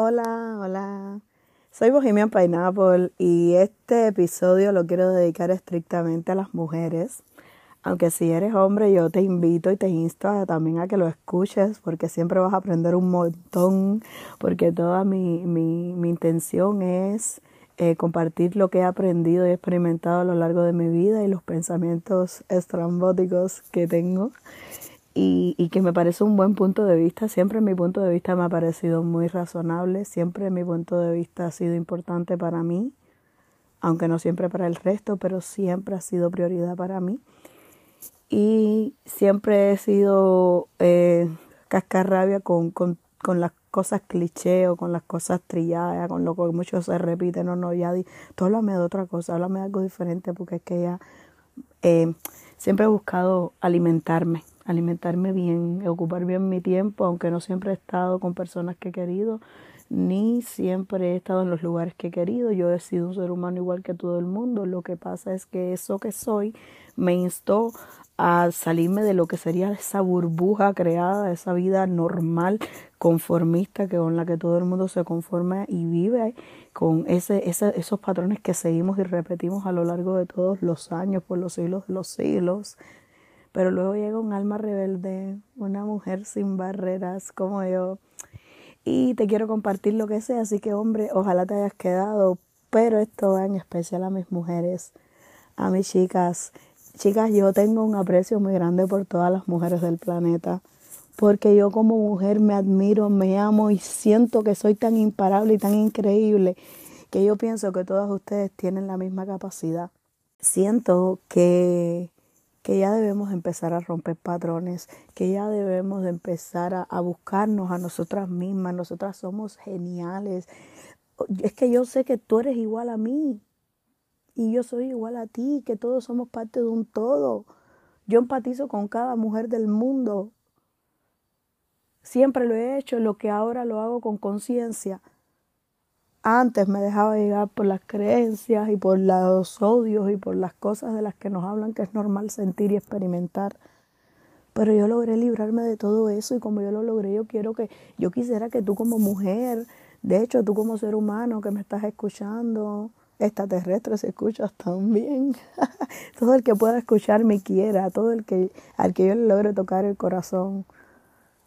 Hola, hola. Soy Bohemian Pineapple y este episodio lo quiero dedicar estrictamente a las mujeres. Aunque si eres hombre, yo te invito y te insto también a que lo escuches porque siempre vas a aprender un montón, porque toda mi, mi, mi intención es eh, compartir lo que he aprendido y experimentado a lo largo de mi vida y los pensamientos estrambóticos que tengo y, que me parece un buen punto de vista. Siempre mi punto de vista me ha parecido muy razonable, siempre mi punto de vista ha sido importante para mí, aunque no siempre para el resto, pero siempre ha sido prioridad para mí. Y siempre he sido eh, cascarrabia con, con, con las cosas cliché o con las cosas trilladas, con lo que mucho se repite. No, no, ya di, tú háblame de otra cosa, háblame de algo diferente, porque es que ya eh, siempre he buscado alimentarme alimentarme bien, ocupar bien mi tiempo, aunque no siempre he estado con personas que he querido, ni siempre he estado en los lugares que he querido. Yo he sido un ser humano igual que todo el mundo. Lo que pasa es que eso que soy me instó a salirme de lo que sería esa burbuja creada, esa vida normal, conformista que con la que todo el mundo se conforma y vive con ese, esos patrones que seguimos y repetimos a lo largo de todos los años, por los siglos de los siglos. Pero luego llega un alma rebelde, una mujer sin barreras como yo. Y te quiero compartir lo que sea, así que hombre, ojalá te hayas quedado. Pero esto va en especial a mis mujeres, a mis chicas. Chicas, yo tengo un aprecio muy grande por todas las mujeres del planeta. Porque yo como mujer me admiro, me amo y siento que soy tan imparable y tan increíble que yo pienso que todas ustedes tienen la misma capacidad. Siento que que ya debemos empezar a romper patrones, que ya debemos empezar a, a buscarnos a nosotras mismas, nosotras somos geniales. Es que yo sé que tú eres igual a mí y yo soy igual a ti, que todos somos parte de un todo. Yo empatizo con cada mujer del mundo. Siempre lo he hecho, lo que ahora lo hago con conciencia antes me dejaba llegar por las creencias y por los odios y por las cosas de las que nos hablan que es normal sentir y experimentar. Pero yo logré librarme de todo eso y como yo lo logré, yo quiero que, yo quisiera que tú como mujer, de hecho tú como ser humano que me estás escuchando, extraterrestre si escuchas también, todo el que pueda escucharme quiera, todo el que, al que yo le logre tocar el corazón.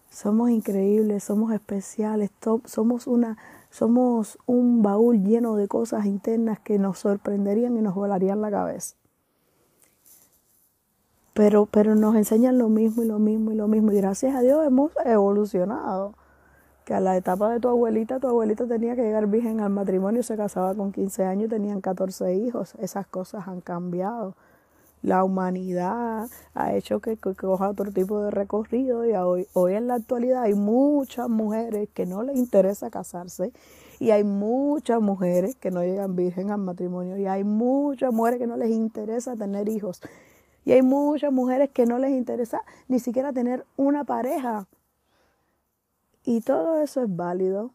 Somos increíbles, somos especiales, somos una somos un baúl lleno de cosas internas que nos sorprenderían y nos volarían la cabeza. Pero, pero nos enseñan lo mismo y lo mismo y lo mismo. Y gracias a Dios hemos evolucionado. Que a la etapa de tu abuelita, tu abuelita tenía que llegar virgen al matrimonio, se casaba con 15 años y tenían 14 hijos. Esas cosas han cambiado la humanidad ha hecho que, coja otro tipo de recorrido y hoy, hoy en la actualidad hay muchas mujeres que no les interesa casarse y hay muchas mujeres que no llegan virgen al matrimonio y hay muchas mujeres que no les interesa tener hijos y hay muchas mujeres que no les interesa ni siquiera tener una pareja. Y todo eso es válido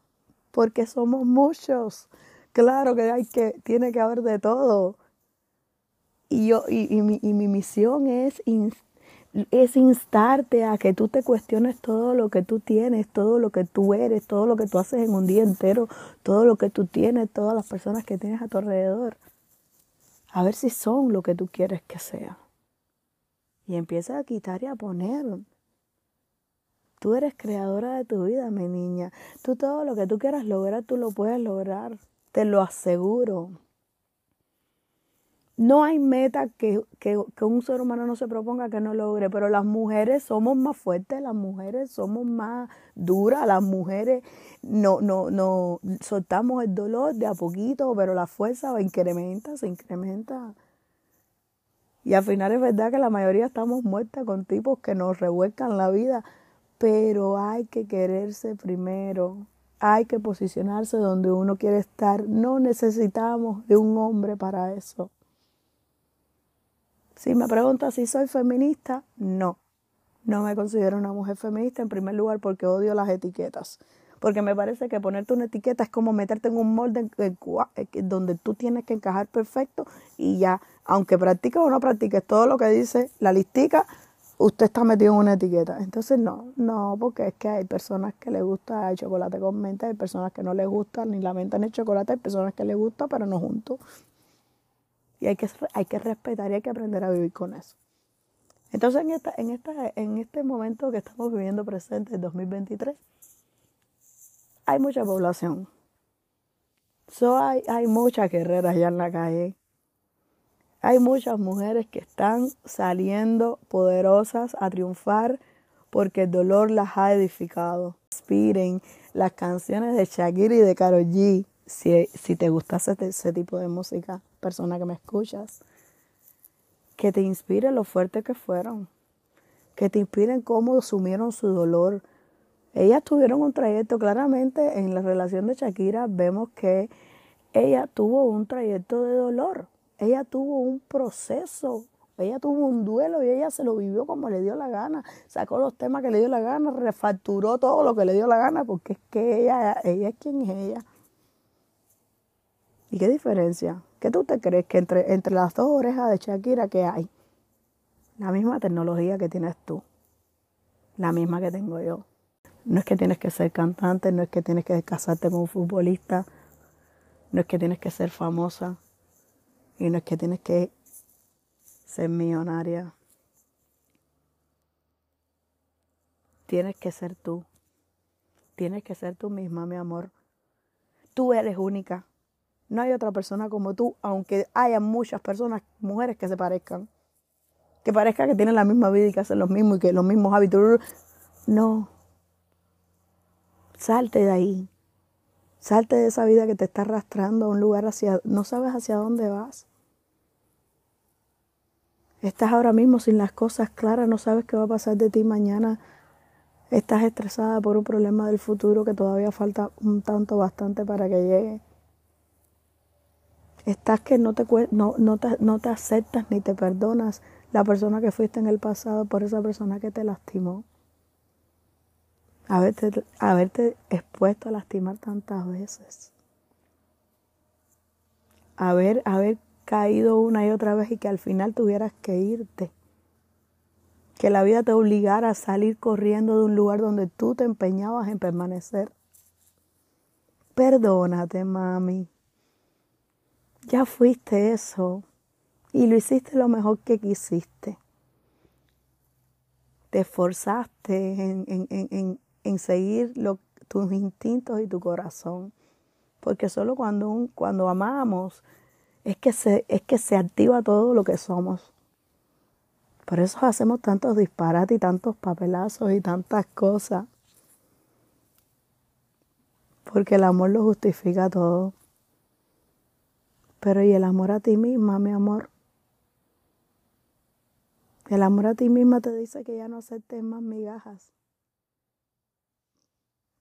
porque somos muchos. Claro que hay que tiene que haber de todo y, yo, y, y, mi, y mi misión es, es instarte a que tú te cuestiones todo lo que tú tienes, todo lo que tú eres, todo lo que tú haces en un día entero, todo lo que tú tienes, todas las personas que tienes a tu alrededor. A ver si son lo que tú quieres que sea. Y empieza a quitar y a poner. Tú eres creadora de tu vida, mi niña. Tú todo lo que tú quieras lograr, tú lo puedes lograr. Te lo aseguro. No hay meta que, que, un ser humano no se proponga que no logre, pero las mujeres somos más fuertes, las mujeres somos más duras, las mujeres no, no, no soltamos el dolor de a poquito, pero la fuerza va incrementa, se incrementa. Y al final es verdad que la mayoría estamos muertas con tipos que nos revuelcan la vida, pero hay que quererse primero, hay que posicionarse donde uno quiere estar. No necesitamos de un hombre para eso. Si me preguntas si soy feminista, no. No me considero una mujer feminista en primer lugar porque odio las etiquetas. Porque me parece que ponerte una etiqueta es como meterte en un molde donde tú tienes que encajar perfecto y ya, aunque practiques o no practiques todo lo que dice la listica, usted está metido en una etiqueta. Entonces no, no, porque es que hay personas que les gusta el chocolate con menta, hay personas que no les gusta ni la menta ni el chocolate, hay personas que les gusta, pero no juntos. Y hay que, hay que respetar y hay que aprender a vivir con eso. Entonces en, esta, en, esta, en este momento que estamos viviendo presente, en 2023, hay mucha población. So hay, hay muchas guerreras allá en la calle hay muchas mujeres que están saliendo poderosas a triunfar porque el dolor las ha edificado. Inspiren las canciones de Shakira y de Karol G. Si, si te gusta ese, tipo de música, persona que me escuchas, que te inspire lo fuerte que fueron, que te inspiren cómo asumieron su dolor. Ellas tuvieron un trayecto, claramente en la relación de Shakira vemos que ella tuvo un trayecto de dolor ella tuvo un proceso, ella tuvo un duelo y ella se lo vivió como le dio la gana. Sacó los temas que le dio la gana, refacturó todo lo que le dio la gana, porque es que ella, ella es quien es ella. ¿Y qué diferencia? ¿Qué tú te crees que entre, entre las dos orejas de Shakira que hay? La misma tecnología que tienes tú, la misma que tengo yo. No es que tienes que ser cantante, no es que tienes que casarte con un futbolista, no es que tienes que ser famosa, y no es que tienes que ser millonaria. Tienes que ser tú. Tienes que ser tú misma, mi amor. Tú eres única. No hay otra persona como tú, aunque haya muchas personas, mujeres que se parezcan. Que parezca que tienen la misma vida y que hacen los mismos y que los mismos hábitos. No. Salte de ahí. Salte de esa vida que te está arrastrando a un lugar hacia, no sabes hacia dónde vas. Estás ahora mismo sin las cosas claras, no sabes qué va a pasar de ti mañana. Estás estresada por un problema del futuro que todavía falta un tanto bastante para que llegue. Estás que no te, no, no te, no te aceptas ni te perdonas la persona que fuiste en el pasado por esa persona que te lastimó haberte, haberte expuesto a lastimar tantas veces. Haber, haber caído una y otra vez y que al final tuvieras que irte. Que la vida te obligara a salir corriendo de un lugar donde tú te empeñabas en permanecer. Perdónate, mami. Ya fuiste eso y lo hiciste lo mejor que quisiste. Te esforzaste en, en, en, en seguir tus instintos y tu corazón. Porque solo cuando, cuando amamos es que, se, es que se activa todo lo que somos. Por eso hacemos tantos disparates y tantos papelazos y tantas cosas. Porque el amor lo justifica todo. Pero ¿y el amor a ti misma, mi amor? El amor a ti misma te dice que ya no aceptes más migajas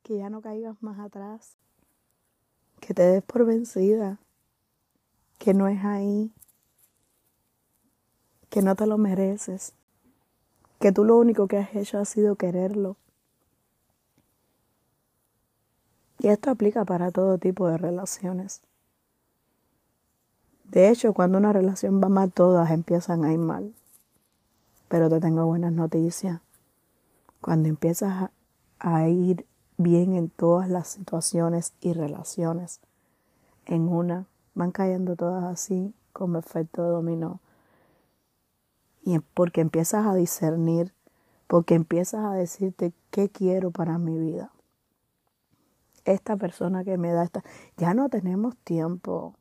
que ya no caigas más atrás, que te des por vencida, que no es ahí, que no te lo mereces, que tú lo único que has hecho ha sido quererlo. Y esto aplica para todo tipo de relaciones. De hecho, cuando una relación va mal, todas empiezan a ir mal. Pero te tengo buenas noticias. Cuando empiezas a ir bien en todas las situaciones y relaciones. En una van cayendo todas así como efecto de dominó. Y porque empiezas a discernir, porque empiezas a decirte qué quiero para mi vida. Esta persona que me da esta, ya no tenemos tiempo.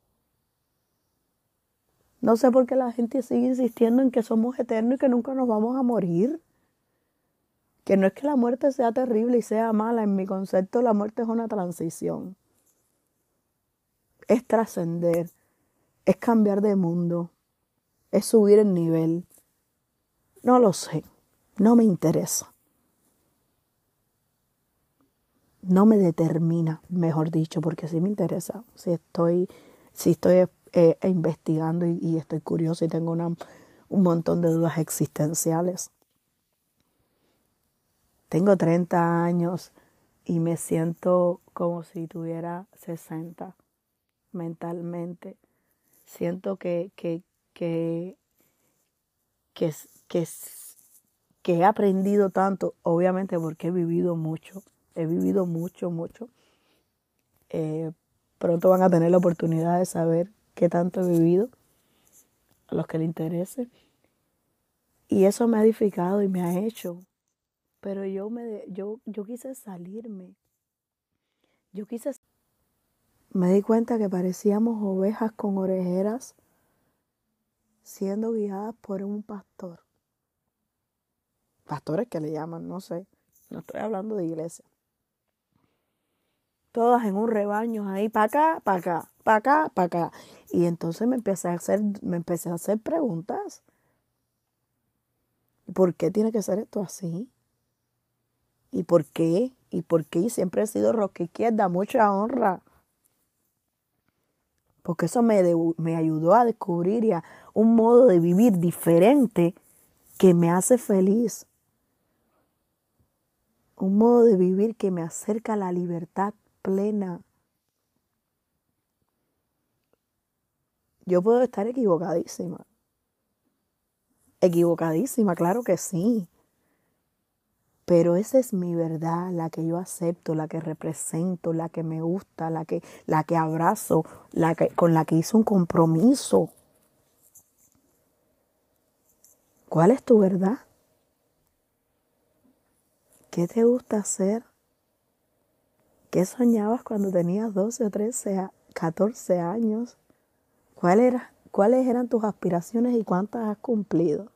No sé por qué la gente sigue insistiendo en que somos eternos y que nunca nos vamos a morir que no es que la muerte sea terrible y sea mala, en mi concepto la muerte es una transición, es trascender, es cambiar de mundo, es subir el nivel. No lo sé, no me interesa. No me determina, mejor dicho, porque sí me interesa. Si estoy, si estoy eh, investigando y, estoy curioso y tengo un montón de dudas existenciales. Tengo 30 años y me siento como si tuviera 60 mentalmente. Siento que, que, que, que, que he aprendido tanto, obviamente porque he vivido mucho, he vivido mucho, mucho. Eh, pronto van a tener la oportunidad de saber qué tanto he vivido, a los que les interese. Y eso me ha edificado y me ha hecho. Pero yo, me, yo, yo quise salirme. Yo quise... Me di cuenta que parecíamos ovejas con orejeras siendo guiadas por un pastor. Pastores que le llaman, no sé. No estoy hablando de iglesia. Todas en un rebaño ahí, para acá, para acá, para acá, para acá. Y entonces me empecé a hacer, me empecé a hacer preguntas. ¿Por qué tiene que ser esto así? ¿Y por qué? ¿Y por qué? Y siempre he sido roca izquierda, mucha honra. Porque eso me, me ayudó a descubrir ya un modo de vivir diferente que me hace feliz. Un modo de vivir que me acerca a la libertad plena. Yo puedo estar equivocadísima. Equivocadísima, claro que sí. Pero esa es mi verdad, la que yo acepto, la que represento, la que me gusta, la que, la que abrazo, la que, con la que hice un compromiso. ¿Cuál es tu verdad? ¿Qué te gusta hacer? ¿Qué soñabas cuando tenías 12 o 13, 14 años? ¿Cuáles eran tus aspiraciones y cuántas has cumplido?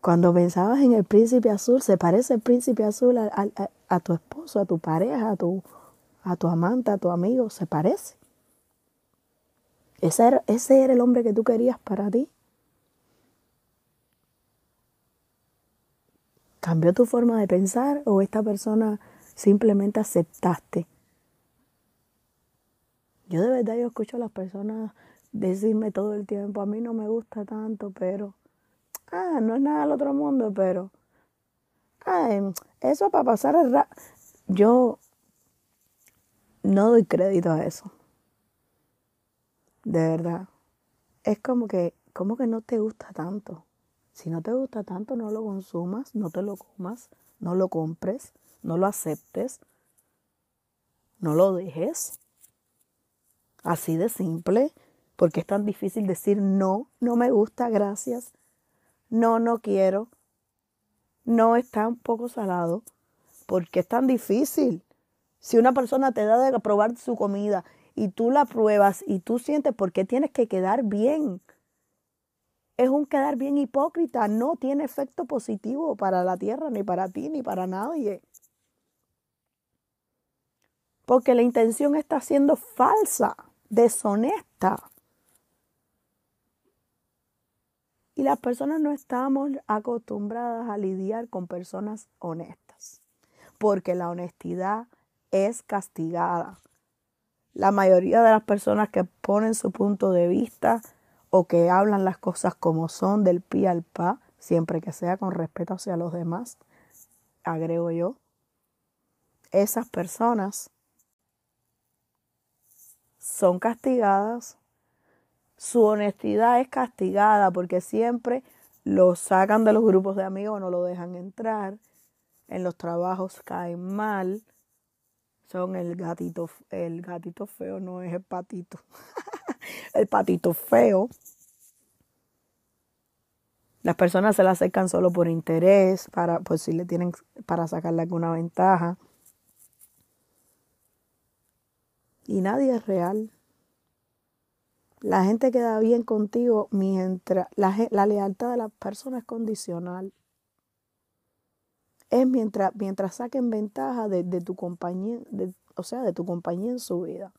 Cuando pensabas en el príncipe azul, ¿se parece el príncipe azul a, tu esposo, a tu pareja, a tu, amante, a tu amigo? ¿Se parece? ¿Ese era, ¿Ese era el hombre que tú querías para ti? ¿Cambió tu forma de pensar o esta persona simplemente aceptaste? Yo de verdad yo escucho a las personas decirme todo el tiempo, a mí no me gusta tanto, pero ah, no es nada del otro mundo, pero, ah, eso para pasar el rato. Yo no doy crédito a eso. De verdad. Es como que, como que no te gusta tanto. Si no te gusta tanto, no lo consumas, no te lo comas, no lo compres, no lo aceptes, no lo dejes. Así de simple, porque es tan difícil decir no, no me gusta, gracias no, no quiero, no está un poco salado, porque es tan difícil. Si una persona te da de probar su comida y tú la pruebas y tú sientes por qué tienes que quedar bien, es un quedar bien hipócrita, no tiene efecto positivo para la tierra, ni para ti, ni para nadie. Porque la intención está siendo falsa, deshonesta. Y las personas no estamos acostumbradas a lidiar con personas honestas, porque la honestidad es castigada. La mayoría de las personas que ponen su punto de vista o que hablan las cosas como son del pi al pa, siempre que sea con respeto hacia los demás, agrego yo, esas personas son castigadas su honestidad es castigada porque siempre lo sacan de los grupos de amigos, no lo dejan entrar. En los trabajos caen mal. Son el gatito, el gatito feo, no es el patito. el patito feo. Las personas se la acercan solo por interés, para, pues si le tienen, para sacarle alguna ventaja. Y nadie es real. La gente queda bien contigo mientras la, lealtad de la persona es condicional. Es mientras, mientras saquen ventaja de, tu compañía, o sea, de tu compañía en su vida,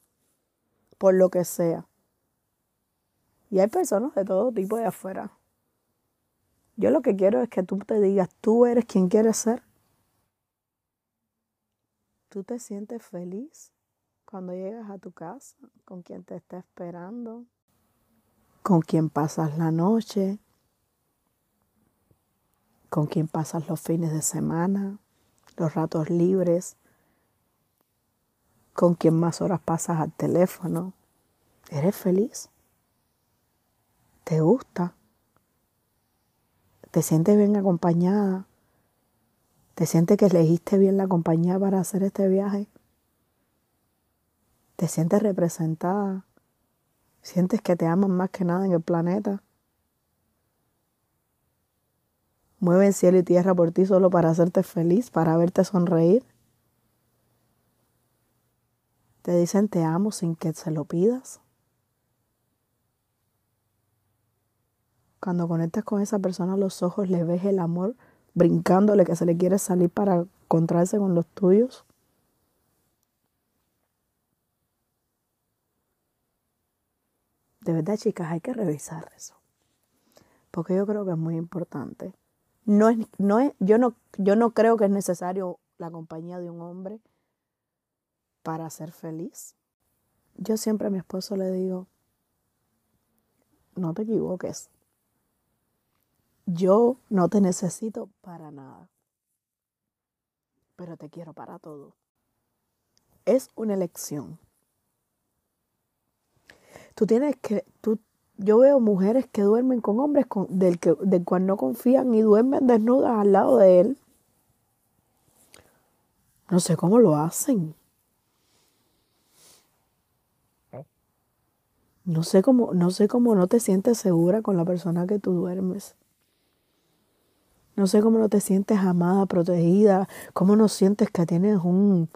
por lo que sea. Y hay personas de todo tipo de afuera. Yo lo que quiero es que tú te digas, tú eres quien quieres ser. Tú te sientes feliz cuando llegas a tu casa, con quien te está esperando, con quien pasas la noche, con quien pasas los fines de semana, los ratos libres, con quien más horas pasas al teléfono. ¿Eres feliz? ¿Te gusta? ¿Te sientes bien acompañada? ¿Te sientes que elegiste bien la compañía para hacer este viaje? ¿Te sientes representada? ¿Sientes que te aman más que nada en el planeta? Mueven cielo y tierra por ti solo para hacerte feliz, para verte sonreír. Te dicen te amo sin que se lo pidas. Cuando conectas con esa persona los ojos, le ves el amor brincándole que se le quiere salir para encontrarse con los tuyos. De verdad, chicas, hay que revisar eso. Porque yo creo que es muy importante. No es, no es, yo, no, yo no creo que es necesario la compañía de un hombre para ser feliz. Yo siempre a mi esposo le digo, no te equivoques. Yo no te necesito para nada, pero te quiero para todo. Es una elección. Tú tienes que, tú, yo veo mujeres que duermen con hombres del, que, del cual no confían y duermen desnudas al lado de él. No sé cómo lo hacen. No sé cómo, no sé cómo no te sientes segura con la persona que tú duermes. No sé cómo no te sientes amada, protegida, cómo no sientes que tienes un,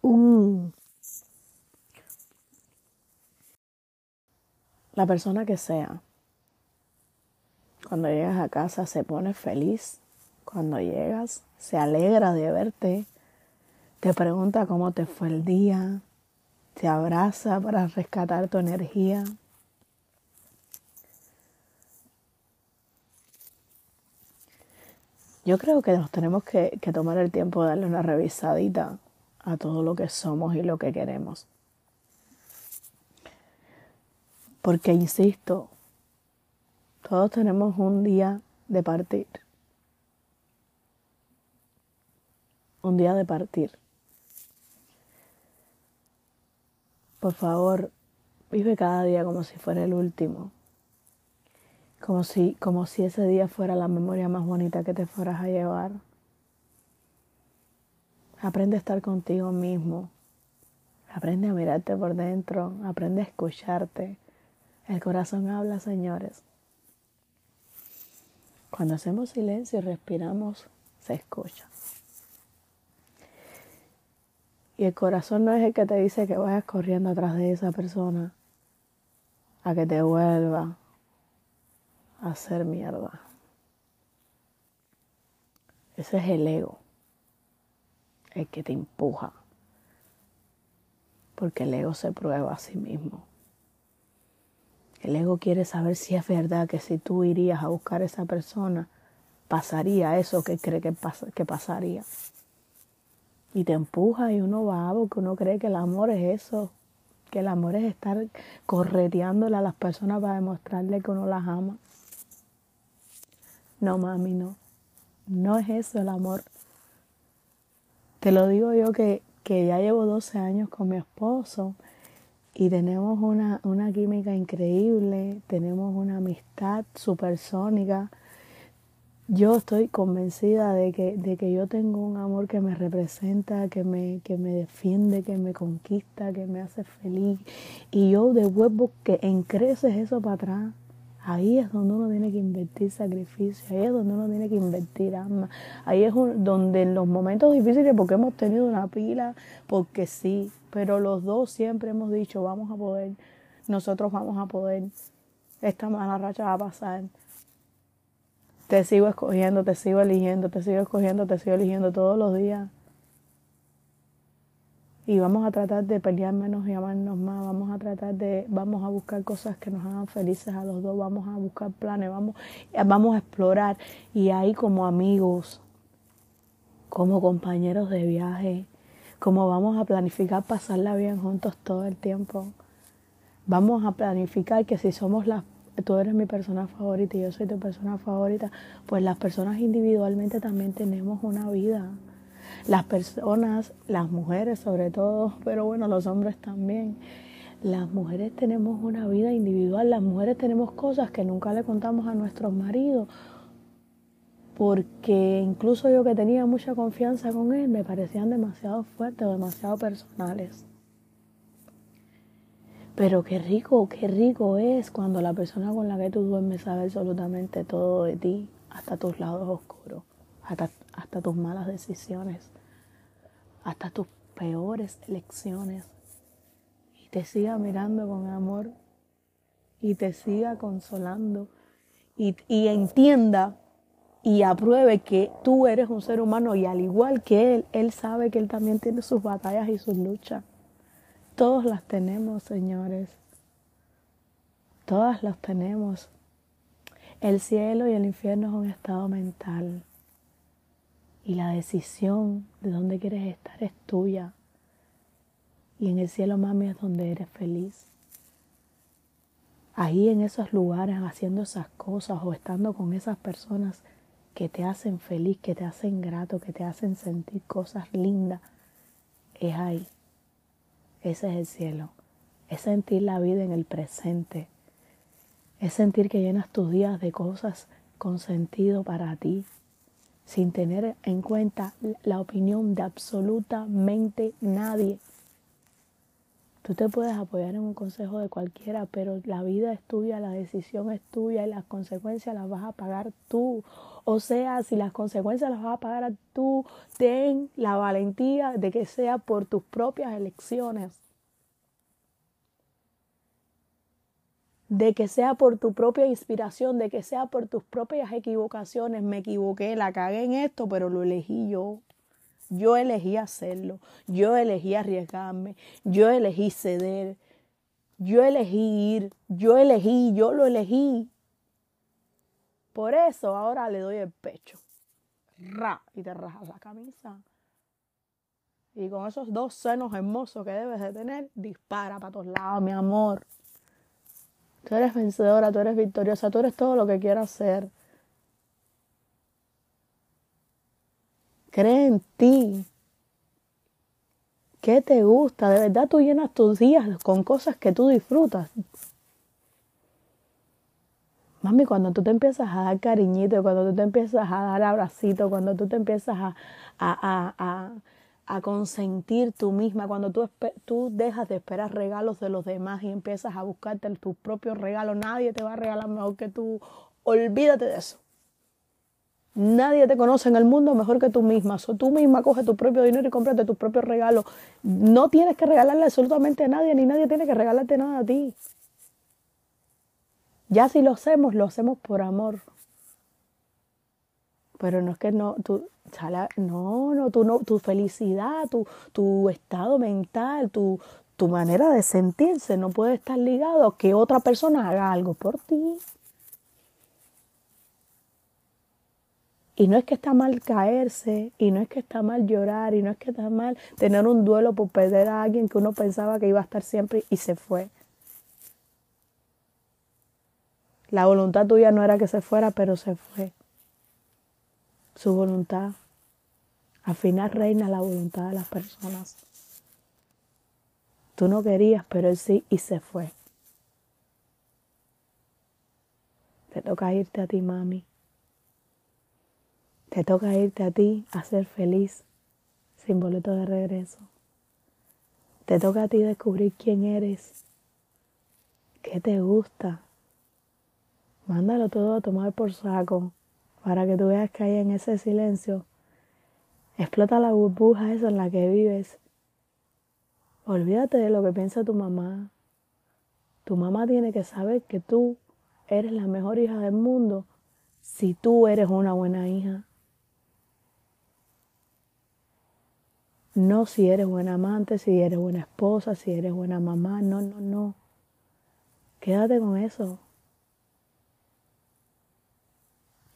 un, la persona que sea. Cuando llegas a casa se pone feliz. Cuando llegas se alegra de verte. Te pregunta cómo te fue el día. Te abraza para rescatar tu energía. Yo creo que nos tenemos que, tomar el tiempo de darle una revisadita a todo lo que somos y lo que queremos. Porque, insisto, todos tenemos un día de partir. Un día de partir. Por favor, vive cada día como si fuera el último como si, como si ese día fuera la memoria más bonita que te fueras a llevar. Aprende a estar contigo mismo. Aprende a mirarte por dentro. Aprende a escucharte. El corazón habla, señores. Cuando hacemos silencio y respiramos, se escucha. Y el corazón no es el que te dice que vayas corriendo atrás de esa persona a que te vuelva, hacer mierda. Ese es el ego, el que te empuja, porque el ego se prueba a sí mismo. El ego quiere saber si es verdad que si tú irías a buscar a esa persona, pasaría eso que cree que, que pasaría. Y te empuja y uno va porque uno cree que el amor es eso, que el amor es estar correteándole a las personas para demostrarle que uno las ama. No, mami, no. No es eso el amor. Te lo digo yo que, que ya llevo 12 años con mi esposo y tenemos una, una química increíble, tenemos una amistad supersónica. Yo estoy convencida de que, de que yo tengo un amor que me representa, que me, que me defiende, que me conquista, que me hace feliz. Y yo devuelvo que en creces eso para atrás. Ahí es donde uno tiene que invertir sacrificio, ahí es donde uno tiene que invertir alma, ahí es donde en los momentos difíciles, porque hemos tenido una pila, porque sí, pero los dos siempre hemos dicho, vamos a poder, nosotros vamos a poder, esta mala racha va a pasar. Te sigo escogiendo, te sigo eligiendo, te sigo escogiendo, te sigo eligiendo todos los días y vamos a tratar de pelear menos y amarnos más, vamos a tratar de, vamos a buscar cosas que nos hagan felices a los dos, vamos a buscar planes, vamos, vamos a explorar. Y ahí como amigos, como compañeros de viaje, como vamos a planificar pasarla bien juntos todo el tiempo. Vamos a planificar que si somos las tú eres mi persona favorita y yo soy tu persona favorita, pues las personas individualmente también tenemos una vida las personas, las mujeres sobre todo, pero bueno, los hombres también. Las mujeres tenemos una vida individual, las mujeres tenemos cosas que nunca le contamos a nuestros maridos porque incluso yo que tenía mucha confianza con él, me parecían demasiado fuertes o demasiado personales. Pero qué rico, qué rico es cuando la persona con la que tú duermes sabe absolutamente todo de ti, hasta tus lados oscuros, hasta, hasta tus malas decisiones, hasta tus peores elecciones. Y te siga mirando con amor y te siga consolando y, y entienda y apruebe que tú eres un ser humano y al igual que él, él sabe que él también tiene sus batallas y sus luchas. Todos las tenemos, señores. Todas las tenemos. El cielo y el infierno es un estado mental. Y la decisión de dónde quieres estar es tuya. Y en el cielo, mami, es donde eres feliz. Ahí en esos lugares, haciendo esas cosas o estando con esas personas que te hacen feliz, que te hacen grato, que te hacen sentir cosas lindas, es ahí. Ese es el cielo. Es sentir la vida en el presente. Es sentir que llenas tus días de cosas con sentido para ti, sin tener en cuenta la opinión de absolutamente nadie. Tú te puedes apoyar en un consejo de cualquiera, pero la vida es tuya, la decisión es tuya y las consecuencias las vas a pagar tú. O sea, si las consecuencias las vas a pagar tú, ten la valentía de que sea por tus propias elecciones. De que sea por tu propia inspiración, de que sea por tus propias equivocaciones. Me equivoqué, la cagué en esto, pero lo elegí yo. Yo elegí hacerlo, yo elegí arriesgarme, yo elegí ceder, yo elegí ir, yo elegí, yo lo elegí. Por eso ahora le doy el pecho. Ra, y te rajas la camisa. Y con esos dos senos hermosos que debes de tener, dispara para todos lados, mi amor. Tú eres vencedora, tú eres victoriosa, tú eres todo lo que quieras ser. Cree en ti. ¿Qué te gusta? De verdad tú llenas tus días con cosas que tú disfrutas. Mami, cuando tú te empiezas a dar cariñito, cuando tú te empiezas a dar abracito, cuando tú te empiezas a, a, a, a consentir tú misma, cuando tú, tú dejas de esperar regalos de los demás y empiezas a buscarte tus propios regalos, nadie te va a regalar mejor que tú. Olvídate de eso. Nadie te conoce en el mundo mejor que tú misma. So, tú misma coge tu propio dinero y cómprate tus propios regalos. No tienes que regalarle absolutamente a nadie, ni nadie tiene que regalarte nada a ti. Ya si lo hacemos, lo hacemos por amor. Pero no es que no, tú, no, no, tú no, tu felicidad, tu, tu estado mental, tu, tu manera de sentirse no puede estar ligado a que otra persona haga algo por ti. Y no es que está mal caerse, y no es que está mal llorar, y no es que está mal tener un duelo por perder a alguien que uno pensaba que iba a estar siempre y se fue. La voluntad tuya no era que se fuera, pero se fue. Su voluntad. Al final reina la voluntad de las personas. Tú no querías, pero él sí y se fue. Te toca irte a ti, mami. Te toca irte a ti a ser feliz sin boleto de regreso. Te toca a ti descubrir quién eres, qué te gusta. Mándalo todo a tomar por saco para que tú veas que hay en ese silencio explota la burbuja esa en la que vives. Olvídate de lo que piensa tu mamá. Tu mamá tiene que saber que tú eres la mejor hija del mundo si tú eres una buena hija. No si eres buena amante, si eres buena esposa, si eres buena mamá. No, no, no. Quédate con eso.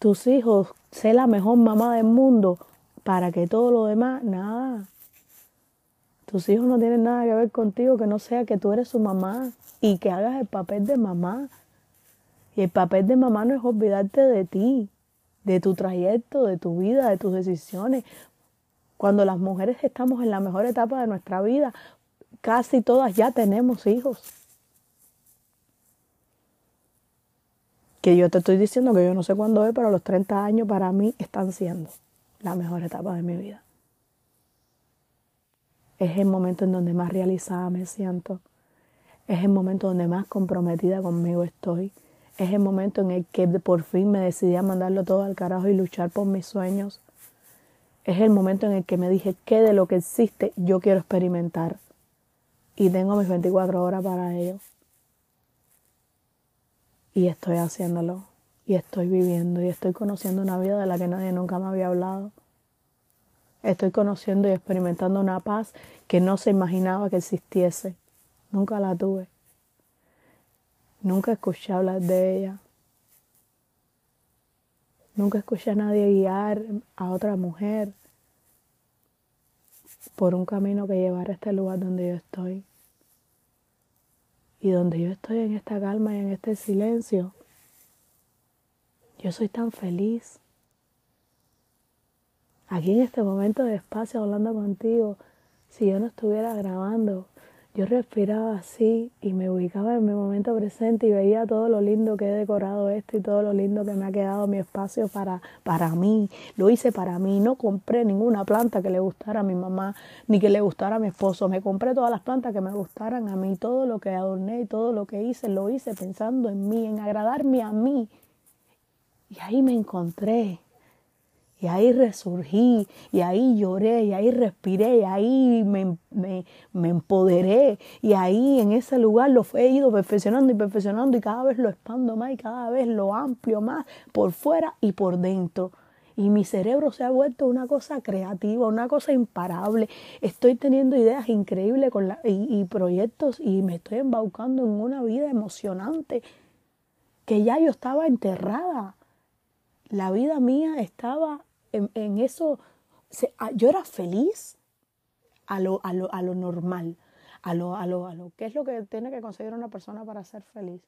Tus hijos, sé la mejor mamá del mundo para que todo lo demás, nada. Tus hijos no tienen nada que ver contigo que no sea que tú eres su mamá y que hagas el papel de mamá. Y el papel de mamá no es olvidarte de ti, de tu trayecto, de tu vida, de tus decisiones. Cuando las mujeres estamos en la mejor etapa de nuestra vida, casi todas ya tenemos hijos. Que yo te estoy diciendo que yo no sé cuándo es, pero los 30 años para mí están siendo la mejor etapa de mi vida. Es el momento en donde más realizada me siento. Es el momento donde más comprometida conmigo estoy. Es el momento en el que por fin me decidí a mandarlo todo al carajo y luchar por mis sueños. Es el momento en el que me dije que de lo que existe yo quiero experimentar. Y tengo mis 24 horas para ello. Y estoy haciéndolo. Y estoy viviendo. Y estoy conociendo una vida de la que nadie nunca me había hablado. Estoy conociendo y experimentando una paz que no se imaginaba que existiese. Nunca la tuve. Nunca escuché hablar de ella. Nunca escuché a nadie guiar a otra mujer por un camino que llevara a este lugar donde yo estoy. Y donde yo estoy en esta calma y en este silencio, yo soy tan feliz. Aquí en este momento de espacio hablando contigo, si yo no estuviera grabando, yo respiraba así y me ubicaba en mi momento presente y veía todo lo lindo que he decorado esto y todo lo lindo que me ha quedado mi espacio para, para mí. Lo hice para mí. No compré ninguna planta que le gustara a mi mamá ni que le gustara a mi esposo. Me compré todas las plantas que me gustaran a mí. Todo lo que adorné y todo lo que hice lo hice pensando en mí, en agradarme a mí. Y ahí me encontré. Y ahí resurgí, y ahí lloré, y ahí respiré, y ahí me, me, empoderé. Y ahí en ese lugar lo he ido perfeccionando y perfeccionando y cada vez lo expando más y cada vez lo amplio más por fuera y por dentro. Y mi cerebro se ha vuelto una cosa creativa, una cosa imparable. Estoy teniendo ideas increíbles con la, y proyectos y me estoy embaucando en una vida emocionante que ya yo estaba enterrada. La vida mía estaba en, eso, yo era feliz a lo, a lo, a lo normal, a lo, a, lo, a lo que es lo que tiene que conseguir una persona para ser feliz.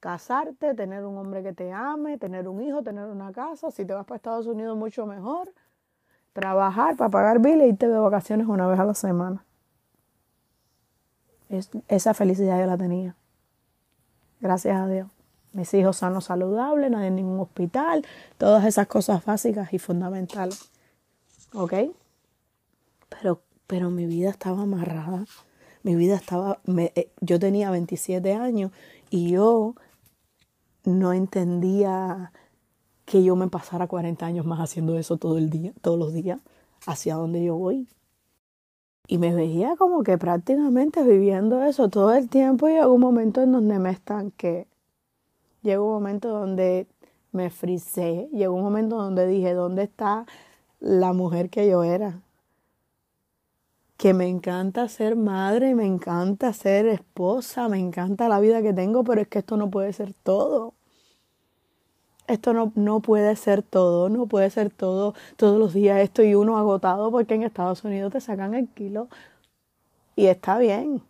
Casarte, tener un hombre que te ame, tener un hijo, tener una casa, si te vas para Estados Unidos mucho mejor, trabajar para pagar biles y irte de vacaciones una vez a la semana. esa felicidad yo la tenía. Gracias a Dios mis hijos sanos, saludables, nadie en ningún hospital, todas esas cosas básicas y fundamentales. ¿Ok? Pero, pero mi vida estaba amarrada, mi vida estaba, eh, yo tenía 27 años y yo no entendía que yo me pasara 40 años más haciendo eso todo el día, todos los días, hacia dónde yo voy. Y me veía como que prácticamente viviendo eso todo el tiempo y llegó un momento en donde me estanqué llegó un momento donde me frisé, llegó un momento donde dije, ¿dónde está la mujer que yo era? Que me encanta ser madre, me encanta ser esposa, me encanta la vida que tengo, pero es que esto no puede ser todo. Esto no, no puede ser todo, no puede ser todo todos los días esto y uno agotado porque en Estados Unidos te sacan el kilo y está bien,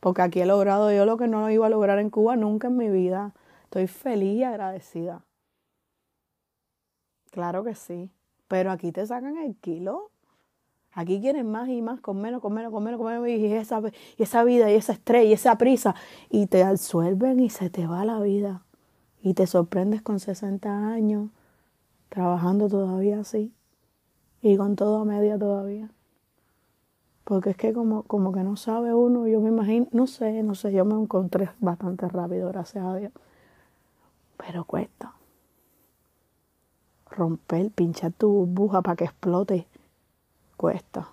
porque aquí he logrado yo lo que no iba a lograr en Cuba nunca en mi vida. Estoy feliz y agradecida. Claro que sí. Pero aquí te sacan el kilo. Aquí quieren más y más, con menos, con menos, con menos, con menos. Y esa, y esa vida, y esa estrella, y esa prisa. Y te absuelven y se te va la vida. Y te sorprendes con 60 años, trabajando todavía así. Y con todo a media todavía. Porque es que como, como que no sabe uno, yo me imagino, no sé, no sé, yo me encontré bastante rápido, gracias a Dios. Pero cuesta. Romper, pinchar tu burbuja para que explote, cuesta.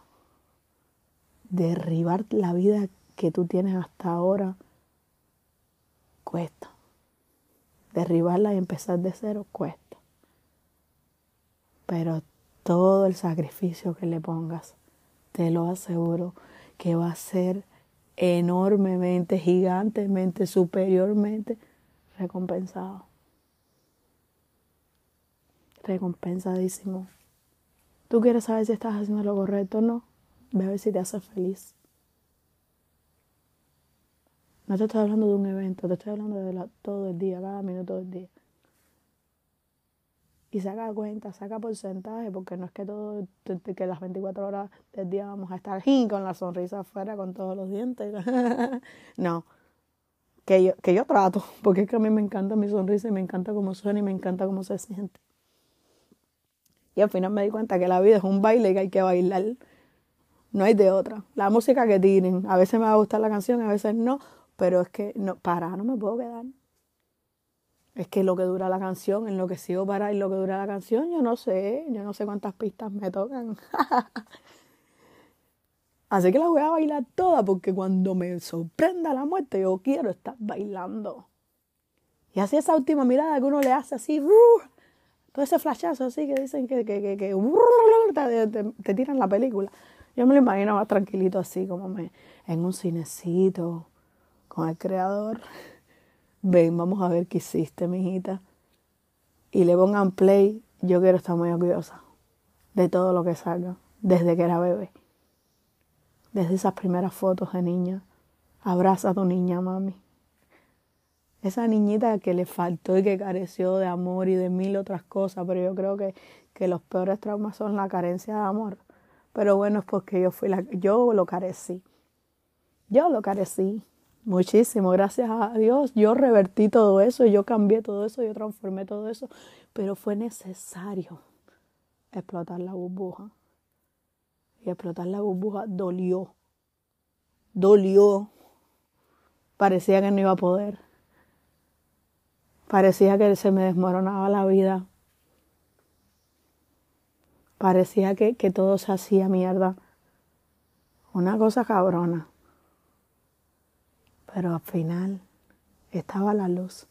Derribar la vida que tú tienes hasta ahora, cuesta. Derribarla y empezar de cero, cuesta. Pero todo el sacrificio que le pongas, te lo aseguro que va a ser enormemente, gigantemente, superiormente recompensado recompensadísimo. Tú quieres saber si estás haciendo lo correcto o no. Ve a ver si te hace feliz. No te estoy hablando de un evento, te estoy hablando de todo el día, cada minuto del día. Y saca cuenta, saca porcentaje, porque no es que todo, que las 24 horas del día vamos a estar con la sonrisa afuera, con todos los dientes. no. que yo, que yo trato, porque es que a mí me encanta mi sonrisa y me encanta cómo suena y me encanta cómo se siente. Y al final me di cuenta que la vida es un baile y que hay que bailar. No hay de otra. La música que tienen, a veces me va a gustar la canción, a veces no, pero es que no, para, no me puedo quedar. Es que lo que dura la canción, en lo que sigo para y lo que dura la canción, yo no sé, yo no sé cuántas pistas me tocan. Así que la voy a bailar toda porque cuando me sorprenda la muerte yo quiero estar bailando. Y así esa última mirada que uno le hace así, todo ese flashazo así que dicen que, que, que, te, tiran la película. Yo me lo imagino más tranquilito así, como me, en un cinecito, con el creador. Ven, vamos a ver qué hiciste, mijita. Y le pongan play. Yo quiero estar muy orgullosa de todo lo que salga, desde que era bebé desde esas primeras fotos de niña. Abraza a tu niña, mami. Esa niñita que le faltó y que careció de amor y de mil otras cosas, pero yo creo que, que los peores traumas son la carencia de amor. Pero bueno, es porque yo fui la, yo lo carecí. Yo lo carecí muchísimo, gracias a Dios. Yo revertí todo eso, yo cambié todo eso, yo transformé todo eso, pero fue necesario explotar la burbuja y explotar la burbuja dolió. Dolió. Parecía que no iba a poder. Parecía que se me desmoronaba la vida. Parecía que, que todo se hacía mierda. Una cosa cabrona. Pero al final estaba la luz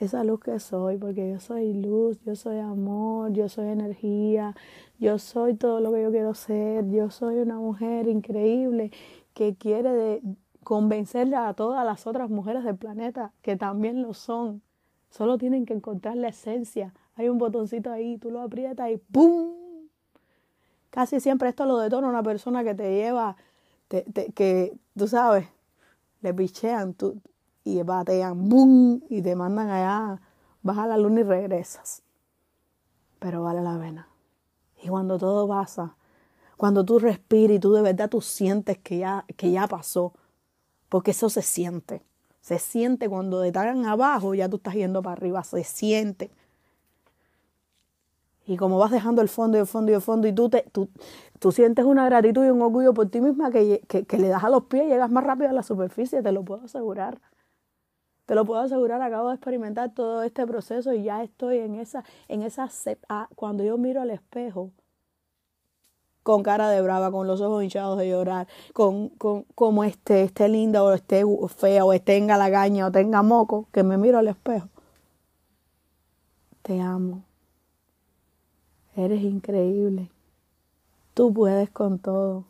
esa luz que soy, porque yo soy luz, yo soy amor, yo soy energía, yo soy todo lo que yo quiero ser, yo soy una mujer increíble que quiere de convencerle a todas las otras mujeres del planeta que también lo son. Solo tienen que encontrar la esencia. Hay un botoncito ahí, tú lo aprietas y ¡pum! Casi siempre esto lo detona una persona que te lleva, que tú sabes, le pichean, tú, y batean, ¡boom! y te mandan allá, vas a la luna y regresas. Pero vale la pena. Y cuando todo pasa, cuando tú respiras y tú de verdad tú sientes que ya, que ya pasó, porque eso se siente. Se siente cuando te tagan abajo, ya tú estás yendo para arriba, se siente. Y como vas dejando el fondo y el fondo y el fondo, y tú, te, tú, tú sientes una gratitud y un orgullo por ti misma que, que, que le das a los pies y llegas más rápido a la superficie, te lo puedo asegurar. Te lo puedo asegurar, acabo de experimentar todo este proceso y ya estoy en esa, en esa, ah, cuando yo miro al espejo, con cara de brava, con los ojos hinchados de llorar, con, con como esté, esté linda o esté fea o esté en galagaña o tenga moco, que me miro al espejo. Te amo. Eres increíble. Tú puedes con todo.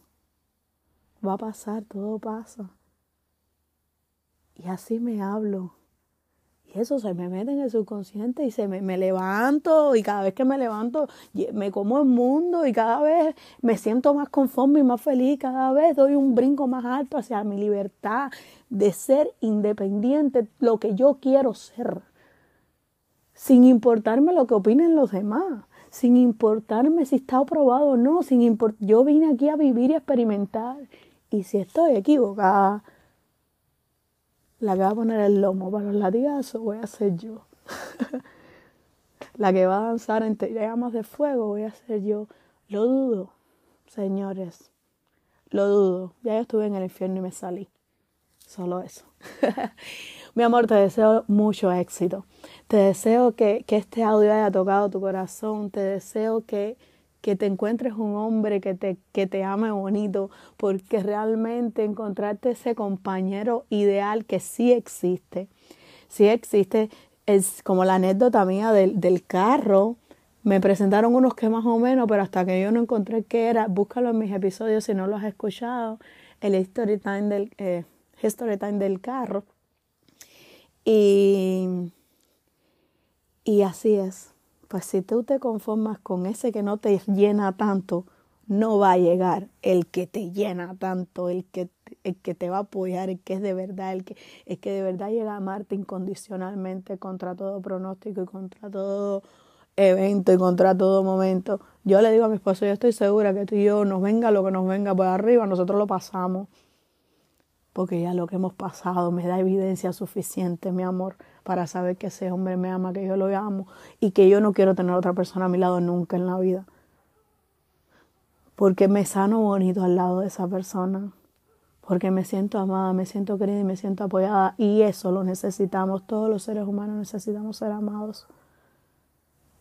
Va a pasar, todo pasa. Y así me hablo. Y eso se me mete en el subconsciente y se me, me, levanto y cada vez que me levanto me como el mundo y cada vez me siento más conforme y más feliz, cada vez doy un brinco más alto hacia mi libertad de ser independiente, lo que yo quiero ser, sin importarme lo que opinen los demás, sin importarme si está aprobado o no, sin yo vine aquí a vivir y experimentar. Y si estoy equivocada, la que va a poner el lomo para los latigazos voy a ser yo. la que va a danzar entre llamas de fuego voy a ser yo. Lo dudo, señores. Lo dudo. Ya yo estuve en el infierno y me salí. Solo eso. Mi amor, te deseo mucho éxito. Te deseo que, que este audio haya tocado tu corazón. Te deseo que que te encuentres un hombre que te, que te ame bonito, porque realmente encontrarte ese compañero ideal que sí existe, sí existe, es como la anécdota mía del, del carro, me presentaron unos que más o menos, pero hasta que yo no encontré qué era, búscalo en mis episodios si no lo has escuchado, el History Time del, eh, del carro. Y, y así es. Pues si tú te conformas con ese que no te llena tanto, no va a llegar el que te llena tanto, el que, el que te va a apoyar, el que es de verdad, el que, el que de verdad llega a amarte incondicionalmente contra todo pronóstico y contra todo evento y contra todo momento. Yo le digo a mi esposo, yo estoy segura que tú y yo nos venga lo que nos venga por arriba, nosotros lo pasamos. porque ya lo que hemos pasado me da evidencia suficiente, mi amor, para saber que ese hombre me ama, que yo lo amo y que yo no quiero tener otra persona a mi lado nunca en la vida. Porque me sano bonito al lado de esa persona, porque me siento amada, me siento querida y me siento apoyada y eso lo necesitamos, todos los seres humanos necesitamos ser amados.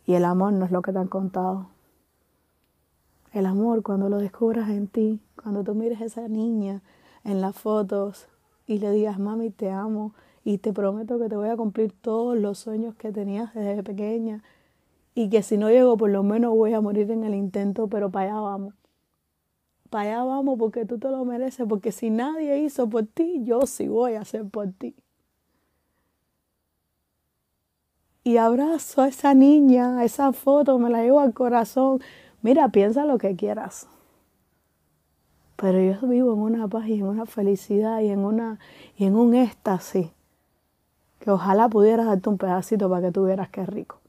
Y el amor no es lo que te han contado. El amor, cuando lo descubras en ti, cuando tú mires a esa niña en las fotos y le digas, mami, te amo y te prometo que te voy a cumplir todos los sueños que tenías desde pequeña y que si no llego, por lo menos voy a morir en el intento, pero para allá vamos. Para allá vamos porque tú te lo mereces, porque si nadie hizo por ti, yo sí voy a hacer por ti. Y abrazo a esa niña, a esa foto, me la llevo al corazón. Mira, piensa lo que quieras. Pero yo vivo en una paz y en una felicidad y en, una, y en un éxtasis que ojalá pudieras darte un pedacito para que tuvieras que rico.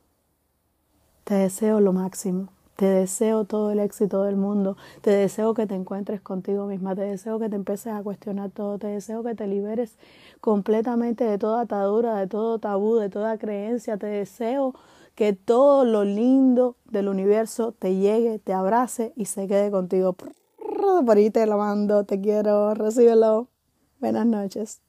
Te deseo lo máximo. Te deseo todo el éxito del mundo. Te deseo que te encuentres contigo misma. Te deseo que te empieces a cuestionar todo. Te deseo que te liberes completamente de toda atadura, de todo tabú, de toda creencia. Te deseo que todo lo lindo del universo te llegue, te abrace y se quede contigo. Por ahí te lo mando, te quiero, recíbelo. Buenas noches.